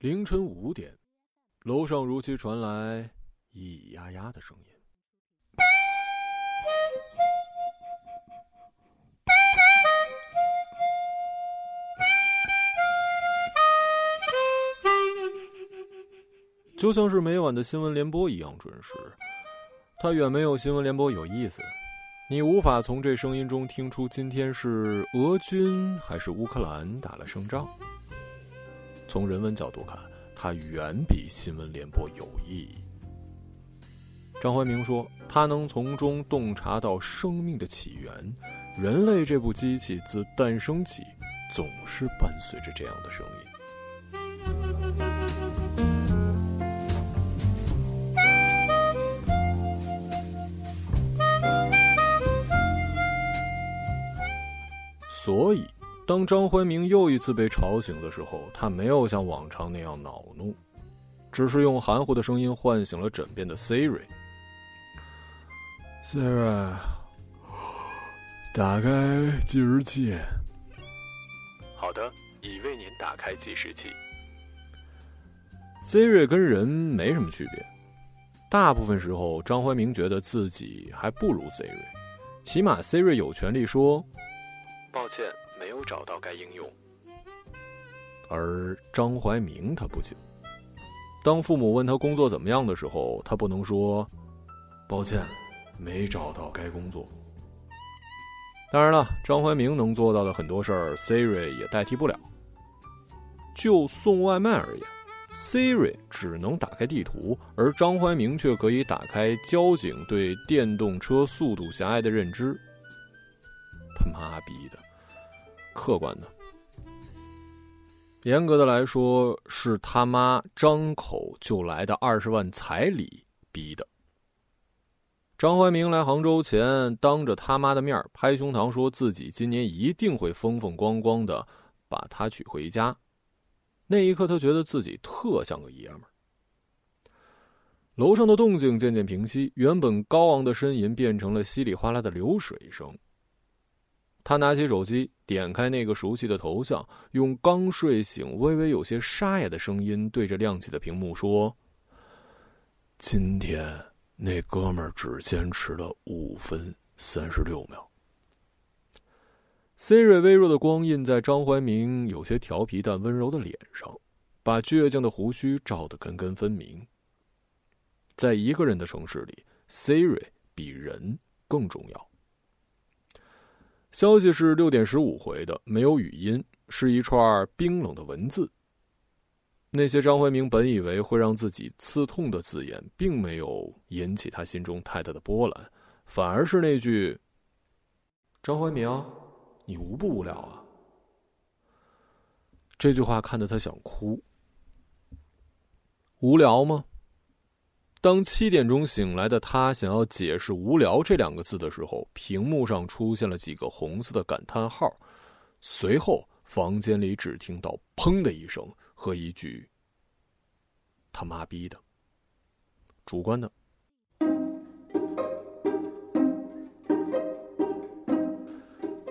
凌晨五点，楼上如期传来咿咿呀呀的声音。就像是每晚的新闻联播一样准时，它远没有新闻联播有意思。你无法从这声音中听出今天是俄军还是乌克兰打了胜仗。从人文角度看，它远比新闻联播有意义。张怀明说，他能从中洞察到生命的起源。人类这部机器自诞生起，总是伴随着这样的声音。所以，当张怀明又一次被吵醒的时候，他没有像往常那样恼怒，只是用含糊的声音唤醒了枕边的 Siri。Siri，打开计时器。好的，已为您打开计时器。Siri 跟人没什么区别，大部分时候，张怀明觉得自己还不如 Siri，起码 Siri 有权利说。抱歉，没有找到该应用。而张怀明他不行。当父母问他工作怎么样的时候，他不能说：“抱歉，没找到该工作。”当然了，张怀明能做到的很多事儿，Siri 也代替不了。就送外卖而言，Siri 只能打开地图，而张怀明却可以打开交警对电动车速度狭隘的认知。他妈逼的！客观的，严格的来说，是他妈张口就来的二十万彩礼逼的。张怀明来杭州前，当着他妈的面拍胸膛，说自己今年一定会风风光光的把她娶回家。那一刻，他觉得自己特像个爷们儿。楼上的动静渐渐平息，原本高昂的呻吟变成了稀里哗啦的流水声。他拿起手机，点开那个熟悉的头像，用刚睡醒、微微有些沙哑的声音对着亮起的屏幕说：“今天那哥们儿只坚持了五分三十六秒。” Siri 微弱的光印在张怀明有些调皮但温柔的脸上，把倔强的胡须照得根根分明。在一个人的城市里，Siri 比人更重要。消息是六点十五回的，没有语音，是一串冰冷的文字。那些张怀明本以为会让自己刺痛的字眼，并没有引起他心中太大的波澜，反而是那句：“张怀明，你无不无聊啊？”这句话看得他想哭。无聊吗？当七点钟醒来的他想要解释“无聊”这两个字的时候，屏幕上出现了几个红色的感叹号，随后房间里只听到“砰”的一声和一句“他妈逼的”。主观的，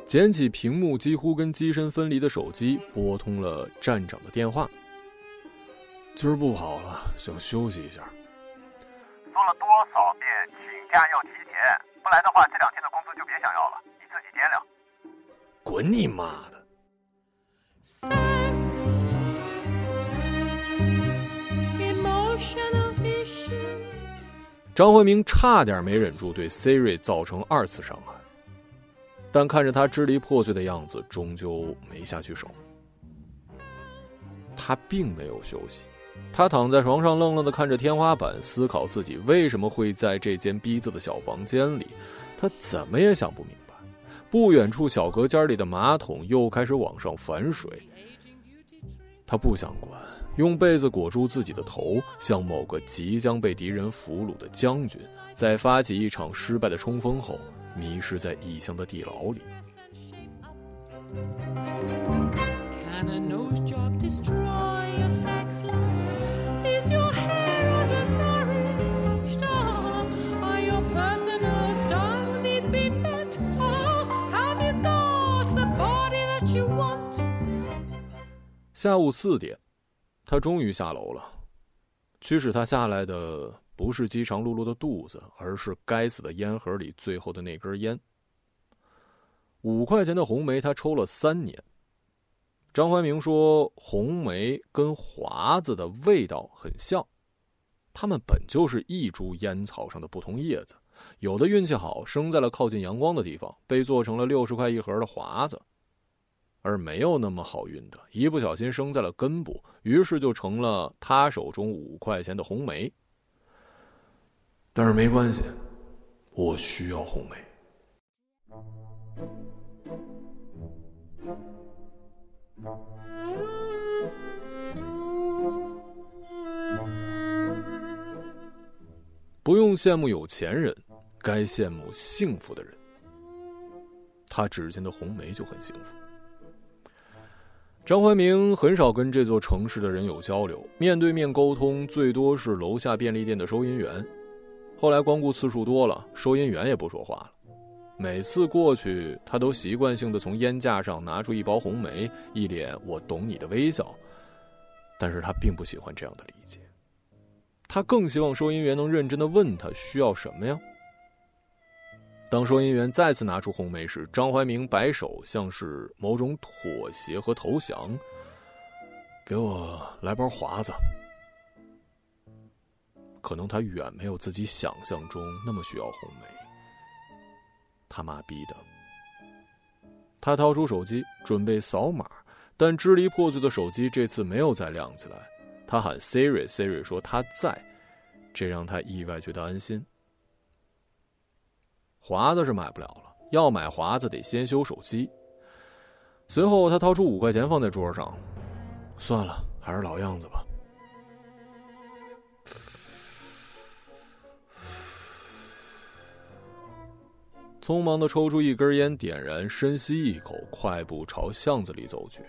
捡起屏幕几乎跟机身分离的手机，拨通了站长的电话。今儿不跑了，想休息一下。说了多少遍，请假要提前，不来的话，这两天的工资就别想要了，你自己掂量。滚你妈的！张慧明差点没忍住对 Siri 造成二次伤害，但看着他支离破碎的样子，终究没下去手。他并没有休息。他躺在床上，愣愣的看着天花板，思考自己为什么会在这间逼仄的小房间里。他怎么也想不明白。不远处小隔间里的马桶又开始往上反水。他不想管，用被子裹住自己的头，像某个即将被敌人俘虏的将军，在发起一场失败的冲锋后，迷失在异乡的地牢里。And a no job destroy your sex life is your hair on the moon 死掉我，把你的身体变成肉。你是否知道，你想要的下午四点，他终于下楼了。驱使他下来的不是饥肠辘辘的肚子，而是该死的烟盒里最后的那根烟。五块钱的红梅，他抽了三年。张怀明说：“红梅跟华子的味道很像，它们本就是一株烟草上的不同叶子。有的运气好，生在了靠近阳光的地方，被做成了六十块一盒的华子；而没有那么好运的，一不小心生在了根部，于是就成了他手中五块钱的红梅。但是没关系，我需要红梅。”不用羡慕有钱人，该羡慕幸福的人。他指尖的红梅就很幸福。张怀明很少跟这座城市的人有交流，面对面沟通最多是楼下便利店的收银员。后来光顾次数多了，收银员也不说话了。每次过去，他都习惯性的从烟架上拿出一包红梅，一脸“我懂你”的微笑。但是他并不喜欢这样的理解，他更希望收银员能认真的问他需要什么呀。当收银员再次拿出红梅时，张怀明摆手，像是某种妥协和投降。给我来包华子。可能他远没有自己想象中那么需要红梅。他妈逼的！他掏出手机准备扫码，但支离破碎的手机这次没有再亮起来。他喊 Siri，Siri 说他在，这让他意外觉得安心。华子是买不了了，要买华子得先修手机。随后他掏出五块钱放在桌上，算了，还是老样子吧。匆忙的抽出一根烟，点燃，深吸一口，快步朝巷子里走去。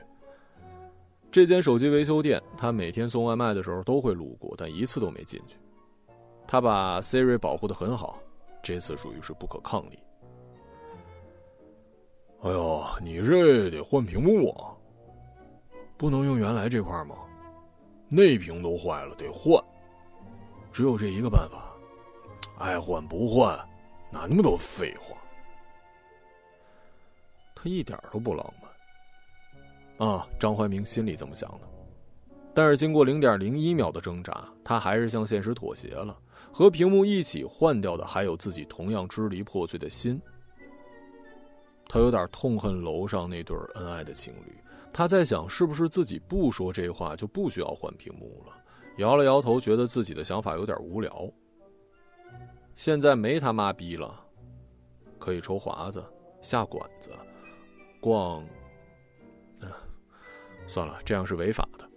这间手机维修店，他每天送外卖的时候都会路过，但一次都没进去。他把 Siri 保护的很好，这次属于是不可抗力。哎呦，你这得换屏幕啊！不能用原来这块吗？内屏都坏了，得换。只有这一个办法，爱换不换，哪那么多废话？他一点都不浪漫，啊！张怀明心里这么想的。但是经过零点零一秒的挣扎，他还是向现实妥协了。和屏幕一起换掉的，还有自己同样支离破碎的心。他有点痛恨楼上那对恩爱的情侣。他在想，是不是自己不说这话就不需要换屏幕了？摇了摇头，觉得自己的想法有点无聊。现在没他妈逼了，可以抽华子，下馆子。逛，嗯，算了，这样是违法的。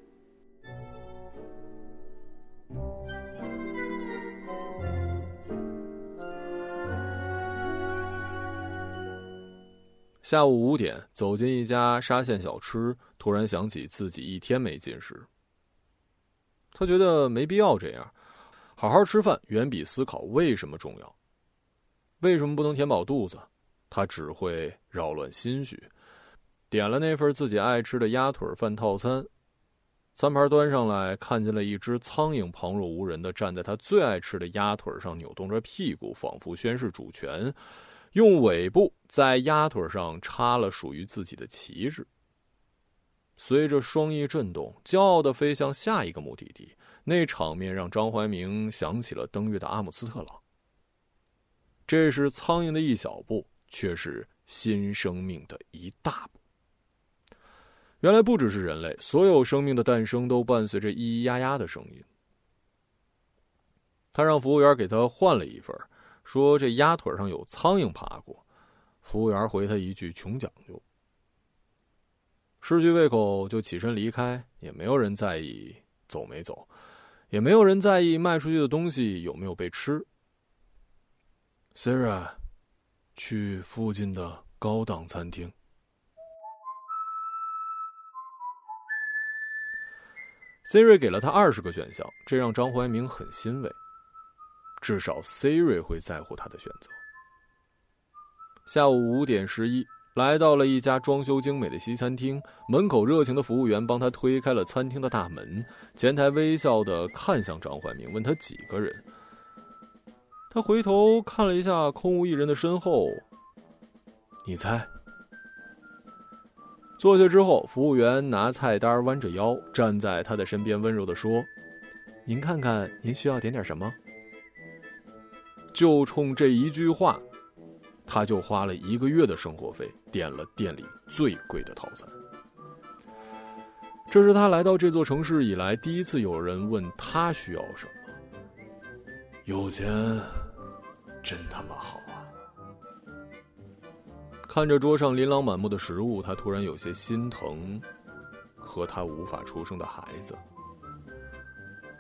下午五点，走进一家沙县小吃，突然想起自己一天没进食。他觉得没必要这样，好好吃饭远比思考为什么重要。为什么不能填饱肚子？他只会扰乱心绪，点了那份自己爱吃的鸭腿饭套餐，餐盘端上来，看见了一只苍蝇旁若无人的站在他最爱吃的鸭腿上，扭动着屁股，仿佛宣示主权，用尾部在鸭腿上插了属于自己的旗帜。随着双翼震动，骄傲的飞向下一个目的地。那场面让张怀明想起了登月的阿姆斯特朗。这是苍蝇的一小步。却是新生命的一大步。原来不只是人类，所有生命的诞生都伴随着咿咿呀呀的声音。他让服务员给他换了一份，说这鸭腿上有苍蝇爬过。服务员回他一句：“穷讲究。”失去胃口就起身离开，也没有人在意走没走，也没有人在意卖出去的东西有没有被吃。虽然。去附近的高档餐厅。Siri 给了他二十个选项，这让张怀明很欣慰，至少 Siri 会在乎他的选择。下午五点十一，来到了一家装修精美的西餐厅，门口热情的服务员帮他推开了餐厅的大门，前台微笑的看向张怀明，问他几个人。他回头看了一下空无一人的身后，你猜？坐下之后，服务员拿菜单，弯着腰站在他的身边，温柔的说：“您看看，您需要点点什么？”就冲这一句话。他就花了一个月的生活费，点了店里最贵的套餐。这是他来到这座城市以来第一次有人问他需要什么。有钱，真他妈好啊！看着桌上琳琅满目的食物，他突然有些心疼，和他无法出生的孩子。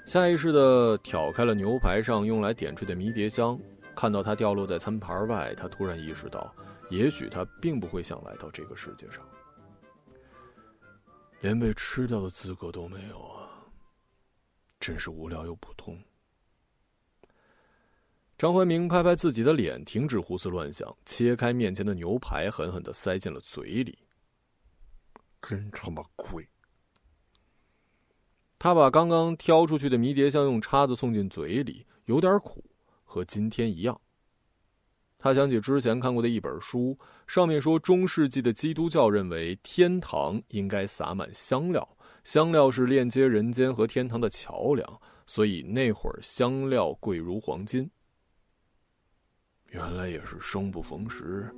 下意识的挑开了牛排上用来点缀的迷迭香。看到它掉落在餐盘外，他突然意识到，也许他并不会想来到这个世界上，连被吃掉的资格都没有啊！真是无聊又普通。张怀明拍拍自己的脸，停止胡思乱想，切开面前的牛排，狠狠的塞进了嘴里。真他妈贵！他把刚刚挑出去的迷迭香用叉子送进嘴里，有点苦。和今天一样。他想起之前看过的一本书，上面说中世纪的基督教认为天堂应该撒满香料，香料是链接人间和天堂的桥梁，所以那会儿香料贵如黄金。原来也是生不逢时，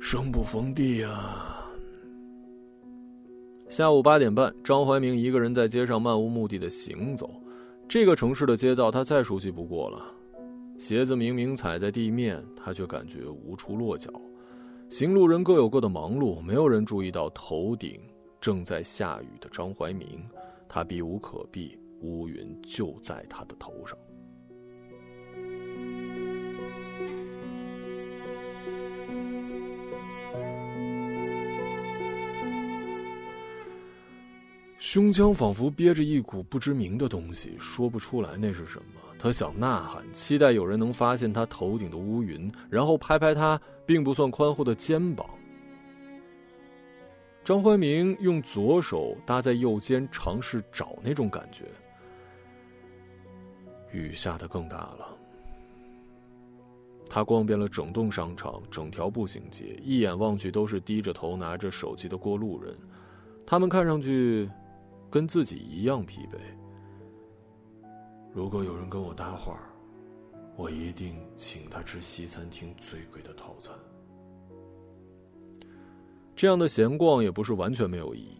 生不逢地啊！下午八点半，张怀明一个人在街上漫无目的的行走，这个城市的街道他再熟悉不过了。鞋子明明踩在地面，他却感觉无处落脚。行路人各有各的忙碌，没有人注意到头顶正在下雨的张怀民。他避无可避，乌云就在他的头上。胸腔仿佛憋着一股不知名的东西，说不出来那是什么。他想呐喊，期待有人能发现他头顶的乌云，然后拍拍他并不算宽厚的肩膀。张怀明用左手搭在右肩，尝试找那种感觉。雨下得更大了。他逛遍了整栋商场、整条步行街，一眼望去都是低着头拿着手机的过路人，他们看上去跟自己一样疲惫。如果有人跟我搭话，我一定请他吃西餐厅最贵的套餐。这样的闲逛也不是完全没有意义。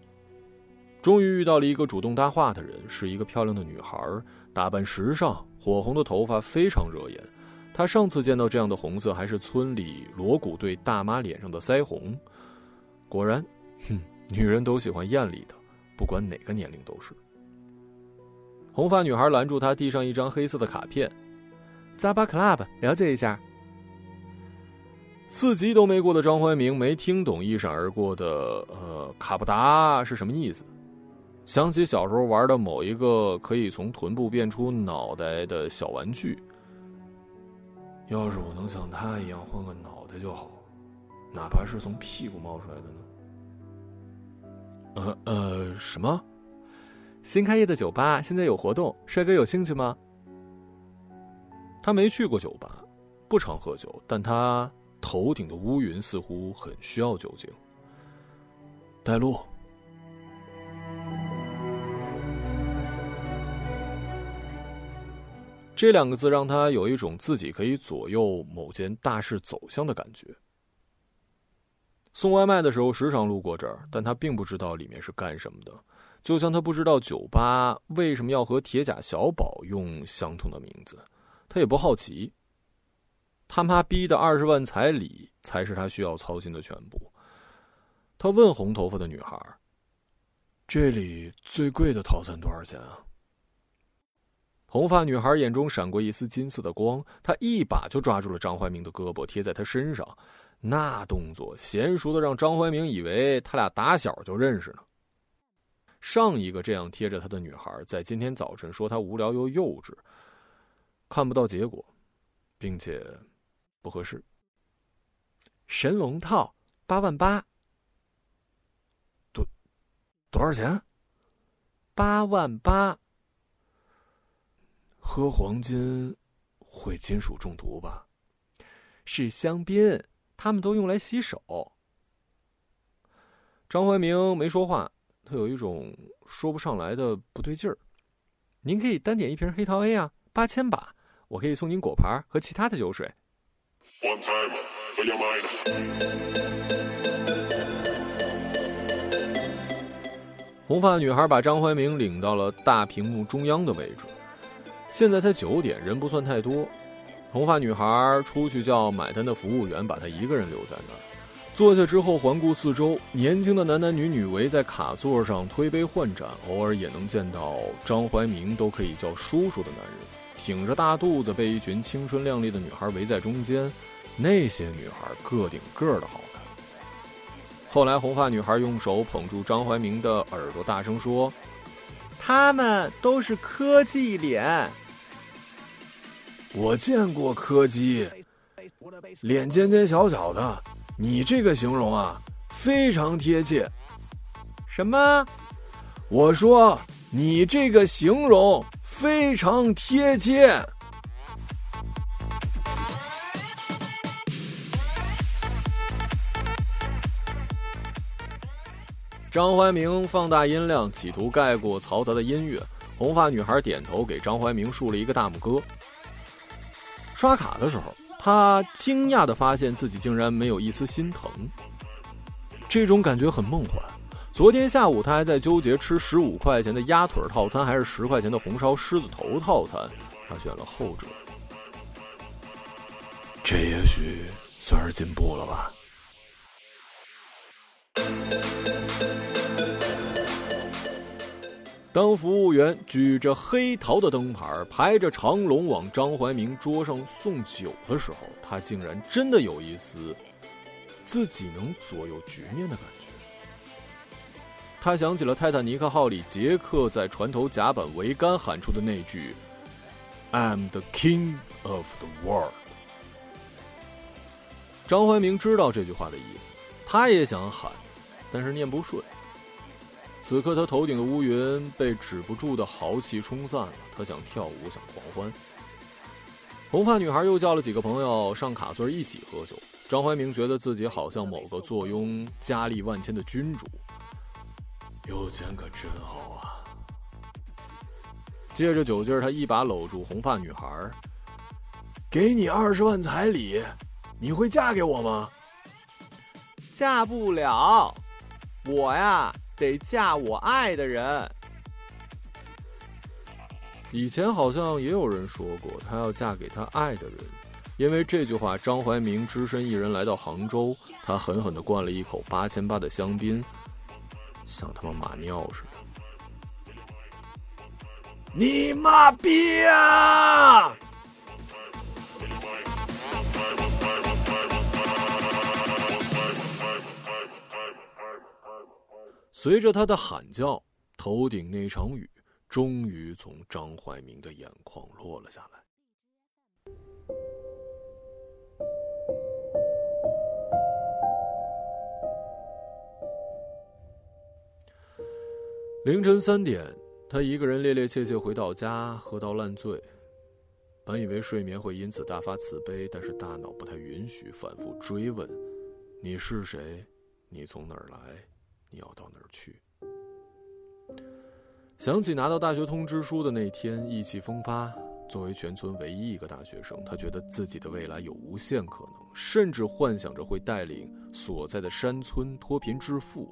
终于遇到了一个主动搭话的人，是一个漂亮的女孩，打扮时尚，火红的头发非常惹眼。她上次见到这样的红色，还是村里锣鼓队大妈脸上的腮红。果然，哼，女人都喜欢艳丽的，不管哪个年龄都是。红发女孩拦住他，递上一张黑色的卡片：“Zaba Club，了解一下。”四级都没过的张怀明没听懂一闪而过的“呃，卡布达”是什么意思，想起小时候玩的某一个可以从臀部变出脑袋的小玩具。要是我能像他一样换个脑袋就好，哪怕是从屁股冒出来的呢？呃呃，什么？新开业的酒吧现在有活动，帅哥有兴趣吗？他没去过酒吧，不常喝酒，但他头顶的乌云似乎很需要酒精。带路。这两个字让他有一种自己可以左右某件大事走向的感觉。送外卖的时候时常路过这儿，但他并不知道里面是干什么的。就像他不知道酒吧为什么要和铁甲小宝用相同的名字，他也不好奇。他妈逼的二十万彩礼才是他需要操心的全部。他问红头发的女孩：“这里最贵的套餐多少钱啊？”红发女孩眼中闪过一丝金色的光，她一把就抓住了张怀明的胳膊，贴在他身上，那动作娴熟的让张怀明以为他俩打小就认识呢。上一个这样贴着他的女孩，在今天早晨说他无聊又幼稚，看不到结果，并且不合适。神龙套八万八。多多少钱？八万八。喝黄金会金属中毒吧？是香槟，他们都用来洗手。张怀明没说话，他有一种说不上来的不对劲儿。您可以单点一瓶黑桃 A 啊，八千把，我可以送您果盘和其他的酒水。红发女孩把张怀明领到了大屏幕中央的位置。现在才九点，人不算太多。红发女孩出去叫买单的服务员把她一个人留在那儿。坐下之后，环顾四周，年轻的男男女女围在卡座上推杯换盏，偶尔也能见到张怀明都可以叫叔叔的男人，挺着大肚子被一群青春靓丽的女孩围在中间。那些女孩个顶个的好看。后来，红发女孩用手捧住张怀明的耳朵，大声说：“他们都是科技脸。”我见过柯基，脸尖尖小小的。你这个形容啊，非常贴切。什么？我说你这个形容非常贴切。张怀明放大音量，企图盖过嘈杂的音乐。红发女孩点头，给张怀明竖了一个大拇哥。刷卡的时候，他惊讶的发现自己竟然没有一丝心疼。这种感觉很梦幻。昨天下午，他还在纠结吃十五块钱的鸭腿套餐还是十块钱的红烧狮子头套餐，他选了后者。这也许算是进步了吧。当服务员举着黑桃的灯牌排着长龙往张怀明桌上送酒的时候，他竟然真的有一丝自己能左右局面的感觉。他想起了泰坦尼克号里杰克在船头甲板桅杆喊出的那句 “I'm the king of the world”。张怀明知道这句话的意思，他也想喊，但是念不顺。此刻，他头顶的乌云被止不住的豪气冲散了。他想跳舞，想狂欢。红发女孩又叫了几个朋友上卡座一起喝酒。张怀明觉得自己好像某个坐拥佳丽万千的君主。有钱可真好啊！借着酒劲儿，他一把搂住红发女孩，给你二十万彩礼，你会嫁给我吗？嫁不了，我呀。得嫁我爱的人。以前好像也有人说过，他要嫁给他爱的人。因为这句话，张怀民只身一人来到杭州，他狠狠的灌了一口八千八的香槟，像他妈马尿似的。你妈逼啊！随着他的喊叫，头顶那场雨终于从张怀明的眼眶落了下来。凌晨三点，他一个人趔趔趄趄回到家，喝到烂醉。本以为睡眠会因此大发慈悲，但是大脑不太允许，反复追问：“你是谁？你从哪儿来？”你要到哪儿去？想起拿到大学通知书的那天，意气风发。作为全村唯一一个大学生，他觉得自己的未来有无限可能，甚至幻想着会带领所在的山村脱贫致富。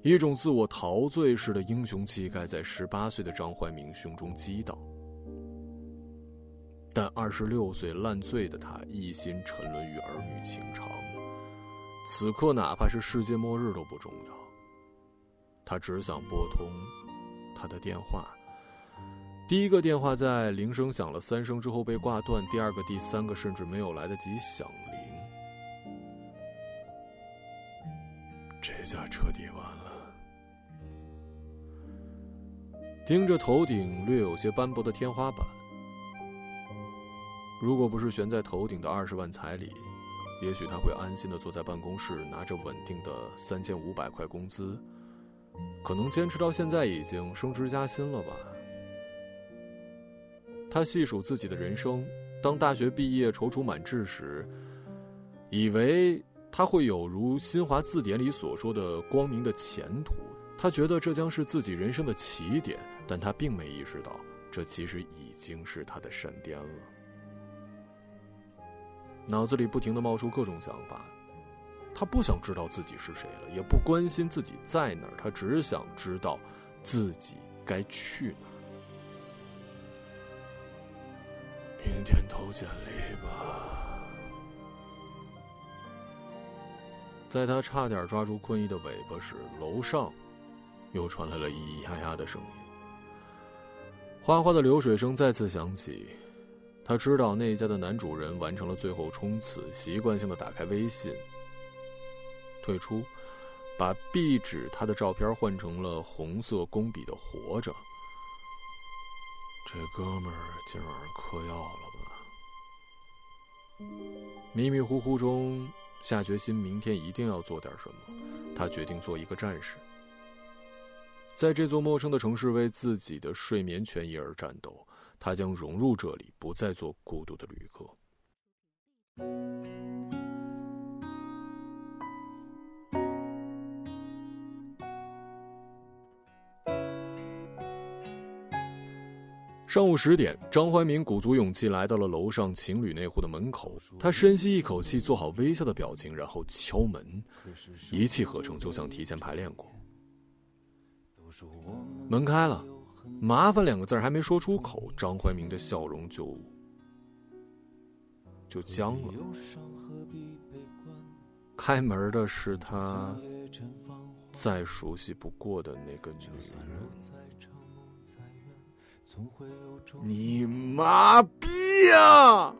一种自我陶醉式的英雄气概在十八岁的张怀明胸中激荡。但二十六岁烂醉的他，一心沉沦于儿女情长。此刻，哪怕是世界末日都不重要。他只想拨通他的电话。第一个电话在铃声响了三声之后被挂断，第二个、第三个甚至没有来得及响铃。这下彻底完了。盯着头顶略有些斑驳的天花板，如果不是悬在头顶的二十万彩礼。也许他会安心的坐在办公室，拿着稳定的三千五百块工资，可能坚持到现在已经升职加薪了吧。他细数自己的人生，当大学毕业踌躇满志时，以为他会有如新华字典里所说的光明的前途。他觉得这将是自己人生的起点，但他并没意识到，这其实已经是他的山巅了。脑子里不停的冒出各种想法，他不想知道自己是谁了，也不关心自己在哪儿，他只想知道自己该去哪。明天投简历吧。在他差点抓住困意的尾巴时，楼上。又传来了咿咿呀呀的声音，哗哗的流水声再次响起。他知道那家的男主人完成了最后冲刺，习惯性的打开微信，退出，把壁纸他的照片换成了红色工笔的“活着”。这哥们儿今晚上嗑药了吧？迷迷糊糊中下决心，明天一定要做点什么。他决定做一个战士。在这座陌生的城市，为自己的睡眠权益而战斗。他将融入这里，不再做孤独的旅客。上午十点，张怀民鼓足勇气来到了楼上情侣那户的门口。他深吸一口气，做好微笑的表情，然后敲门。一气呵成，就像提前排练过。门开了，麻烦两个字还没说出口，张怀民的笑容就就僵了。开门的是他再熟悉不过的那个女人。你妈逼呀！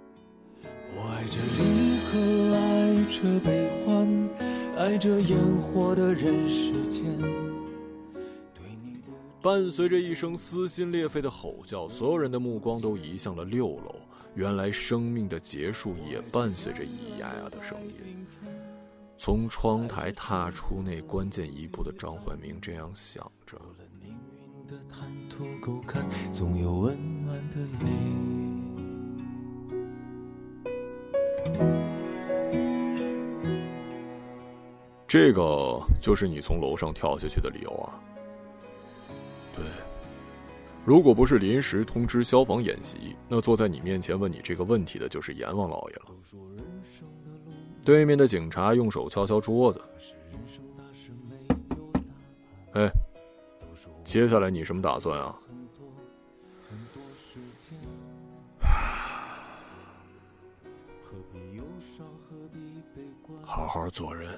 我爱着离合，爱着悲欢，爱着烟火的人世间。伴随着一声撕心裂肺的吼叫，所有人的目光都移向了六楼。原来，生命的结束也伴随着咿咿呀呀的声音。从窗台踏出那关键一步的张怀明这样想着。这个就是你从楼上跳下去的理由啊？如果不是临时通知消防演习，那坐在你面前问你这个问题的就是阎王老爷了。对面的警察用手敲敲桌子：“哎，接下来你什么打算啊？”好好做人。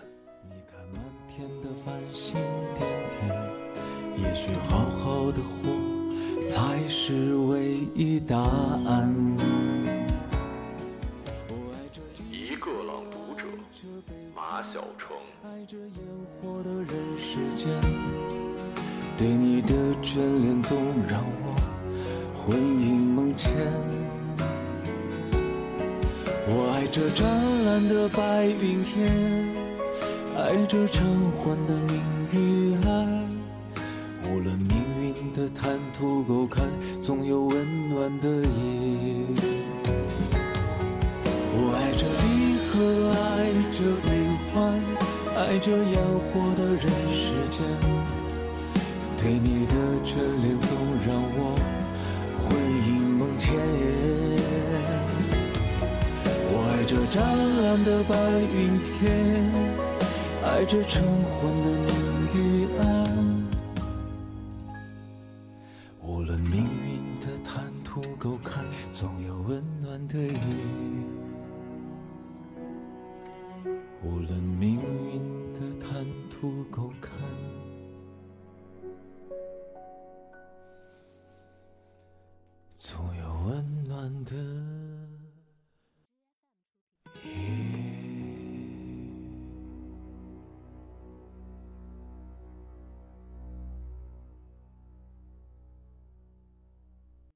也许好好的活。才是唯一答案。一个朗读者，马晓成。对你的眷恋总让我魂萦梦牵。我爱这湛蓝的白云天，爱这晨昏的不够看，总有温暖的夜。我爱这离合，爱着悲欢，爱着烟火的人世间。对你的眷恋总让我魂萦梦牵。我爱这湛蓝的白云天，爱着晨昏的